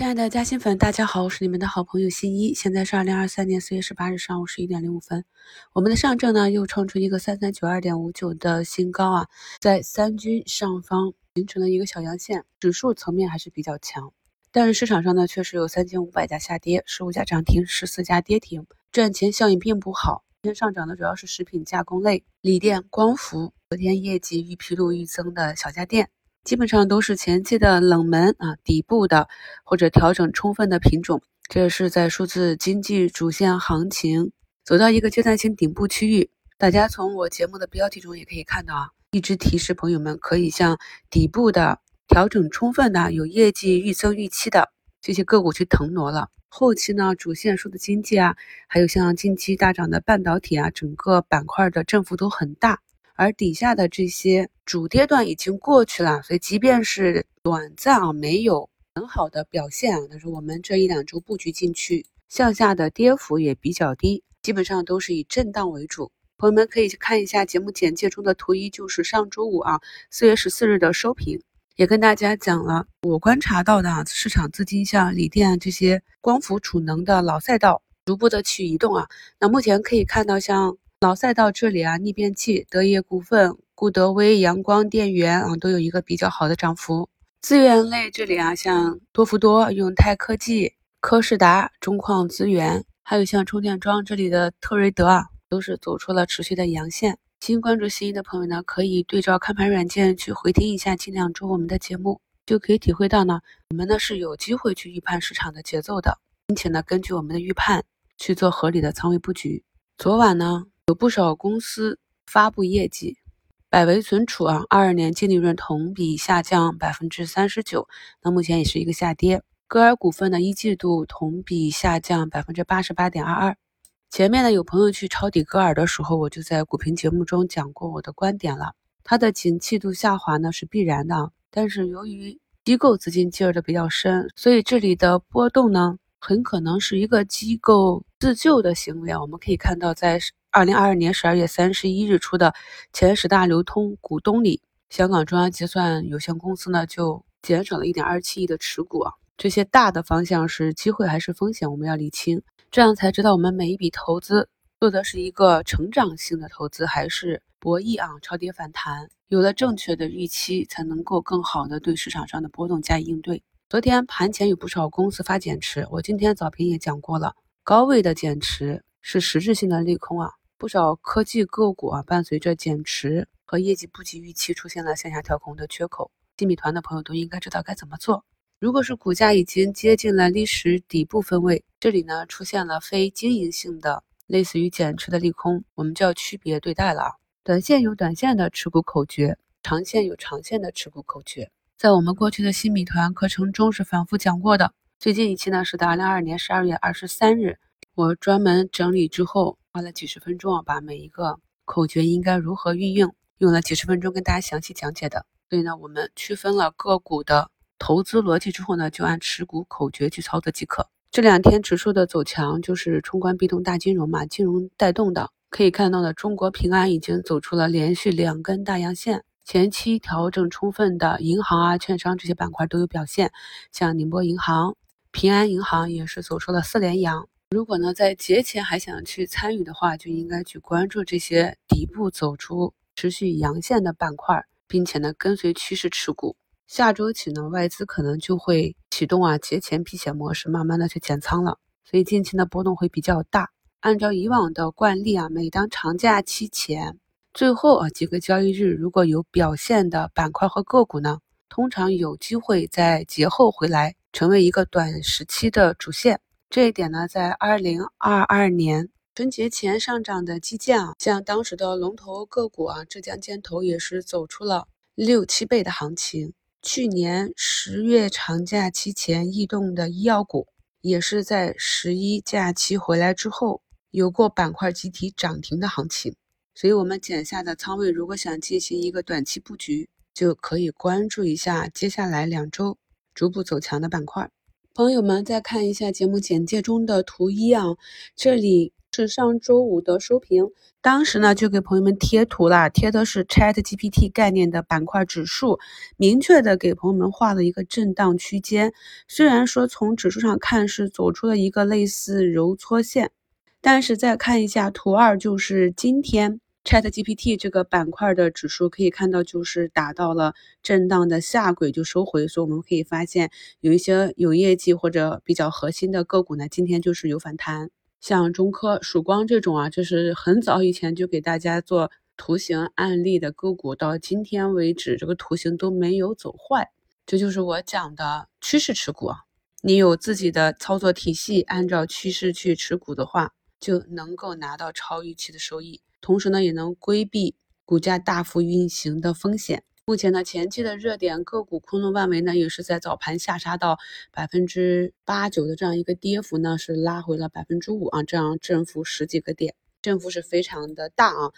亲爱的嘉兴粉，大家好，我是你们的好朋友新一。现在是二零二三年四月十八日上午十一点零五分，我们的上证呢又创出一个三三九二点五九的新高啊，在三均上方形成了一个小阳线，指数层面还是比较强。但是市场上呢，确实有三千五百家下跌，十五家涨停，十四家跌停，赚钱效应并不好。今天上涨的主要是食品加工类、锂电、光伏，昨天业绩预披露预增的小家电。基本上都是前期的冷门啊，底部的或者调整充分的品种，这是在数字经济主线行情走到一个阶段性顶部区域。大家从我节目的标题中也可以看到啊，一直提示朋友们可以向底部的调整充分的、有业绩预增预期的这些个股去腾挪了。后期呢，主线数字经济啊，还有像近期大涨的半导体啊，整个板块的振幅都很大。而底下的这些主跌段已经过去了，所以即便是短暂啊没有很好的表现啊，但是我们这一两周布局进去，向下的跌幅也比较低，基本上都是以震荡为主。朋友们可以去看一下节目简介中的图一，就是上周五啊四月十四日的收评，也跟大家讲了我观察到的啊市场资金像锂电这些光伏储能的老赛道逐步的去移动啊，那目前可以看到像。老赛道这里啊，逆变器、德业股份、固德威、阳光电源啊，都有一个比较好的涨幅。资源类这里啊，像多氟多、永泰科技、科士达、中矿资源，还有像充电桩这里的特瑞德啊，都是走出了持续的阳线。新关注新一的朋友呢，可以对照看盘软件去回听一下近两周我们的节目，就可以体会到呢，我们呢是有机会去预判市场的节奏的，并且呢，根据我们的预判去做合理的仓位布局。昨晚呢。有不少公司发布业绩，百维存储啊，二二年净利润同比下降百分之三十九，那目前也是一个下跌。歌尔股份呢，一季度同比下降百分之八十八点二二。前面呢，有朋友去抄底歌尔的时候，我就在股评节目中讲过我的观点了，它的景气度下滑呢是必然的，但是由于机构资金介入的比较深，所以这里的波动呢，很可能是一个机构自救的行为啊。我们可以看到在。二零二二年十二月三十一日出的前十大流通股东里，香港中央结算有限公司呢就减少了一点二七亿的持股啊。这些大的方向是机会还是风险，我们要理清，这样才知道我们每一笔投资做的是一个成长性的投资，还是博弈啊超跌反弹。有了正确的预期，才能够更好的对市场上的波动加以应对。昨天盘前有不少公司发减持，我今天早评也讲过了，高位的减持是实质性的利空啊。不少科技个股啊，伴随着减持和业绩不及预期，出现了向下跳空的缺口。新米团的朋友都应该知道该怎么做。如果是股价已经接近了历史底部分位，这里呢出现了非经营性的类似于减持的利空，我们就要区别对待了。短线有短线的持股口诀，长线有长线的持股口诀。在我们过去的新米团课程中是反复讲过的。最近一期呢是在二零二二年十二月二十三日，我专门整理之后。花了几十分钟啊，把每一个口诀应该如何运用，用了几十分钟跟大家详细讲解的。所以呢，我们区分了个股的投资逻辑之后呢，就按持股口诀去操作即可。这两天指数的走强就是冲关必动大金融嘛，金融带动的。可以看到呢，中国平安已经走出了连续两根大阳线，前期调整充分的银行啊、券商这些板块都有表现，像宁波银行、平安银行也是走出了四连阳。如果呢，在节前还想去参与的话，就应该去关注这些底部走出持续阳线的板块，并且呢，跟随趋势持股。下周起呢，外资可能就会启动啊节前避险模式，慢慢的去减仓了。所以近期的波动会比较大。按照以往的惯例啊，每当长假期前最后啊几个交易日，如果有表现的板块和个股呢，通常有机会在节后回来，成为一个短时期的主线。这一点呢，在二零二二年春节前上涨的基建啊，像当时的龙头个股啊，浙江建投也是走出了六七倍的行情。去年十月长假期前异动的医药股，也是在十一假期回来之后，有过板块集体涨停的行情。所以，我们减下的仓位，如果想进行一个短期布局，就可以关注一下接下来两周逐步走强的板块。朋友们，再看一下节目简介中的图一啊，这里是上周五的收评，当时呢就给朋友们贴图了，贴的是 Chat GPT 概念的板块指数，明确的给朋友们画了一个震荡区间。虽然说从指数上看是走出了一个类似揉搓线，但是再看一下图二，就是今天 Chat GPT 这个板块的指数，可以看到就是达到了震荡的下轨就收回，所以我们可以发现有一些有业绩或者比较核心的个股呢，今天就是有反弹。像中科、曙光这种啊，就是很早以前就给大家做图形案例的个股，到今天为止，这个图形都没有走坏。这就是我讲的趋势持股啊。你有自己的操作体系，按照趋势去持股的话，就能够拿到超预期的收益，同时呢，也能规避股价大幅运行的风险。目前呢，前期的热点个股昆仑万维呢，也是在早盘下杀到百分之八九的这样一个跌幅呢，是拉回了百分之五啊，这样振幅十几个点，振幅是非常的大啊。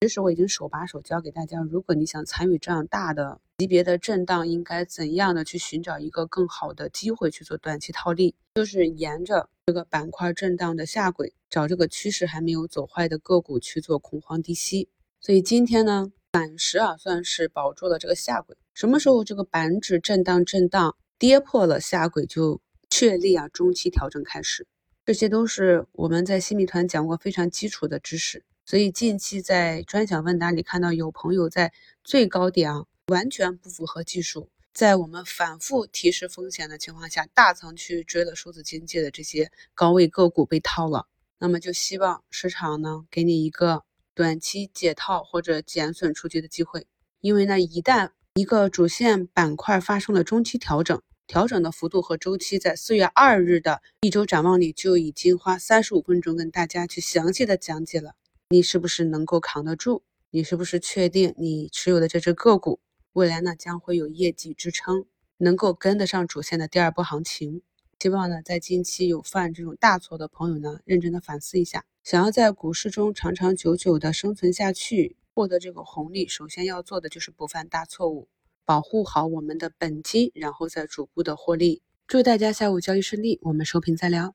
其实我已经手把手教给大家，如果你想参与这样大的级别的震荡，应该怎样的去寻找一个更好的机会去做短期套利，就是沿着这个板块震荡的下轨，找这个趋势还没有走坏的个股去做恐慌低吸。所以今天呢。暂时啊，算是保住了这个下轨。什么时候这个板指震荡震荡跌破了下轨，就确立啊中期调整开始。这些都是我们在新米团讲过非常基础的知识。所以近期在专享问答里看到有朋友在最高点啊完全不符合技术，在我们反复提示风险的情况下，大仓去追了数字经济的这些高位个股被套了。那么就希望市场呢给你一个。短期解套或者减损出局的机会，因为呢，一旦一个主线板块发生了中期调整，调整的幅度和周期，在四月二日的一周展望里就已经花三十五分钟跟大家去详细的讲解了。你是不是能够扛得住？你是不是确定你持有的这只个股未来呢将会有业绩支撑，能够跟得上主线的第二波行情？希望呢，在近期有犯这种大错的朋友呢，认真的反思一下。想要在股市中长长久久的生存下去，获得这个红利，首先要做的就是不犯大错误，保护好我们的本金，然后再逐步的获利。祝大家下午交易顺利，我们收评再聊。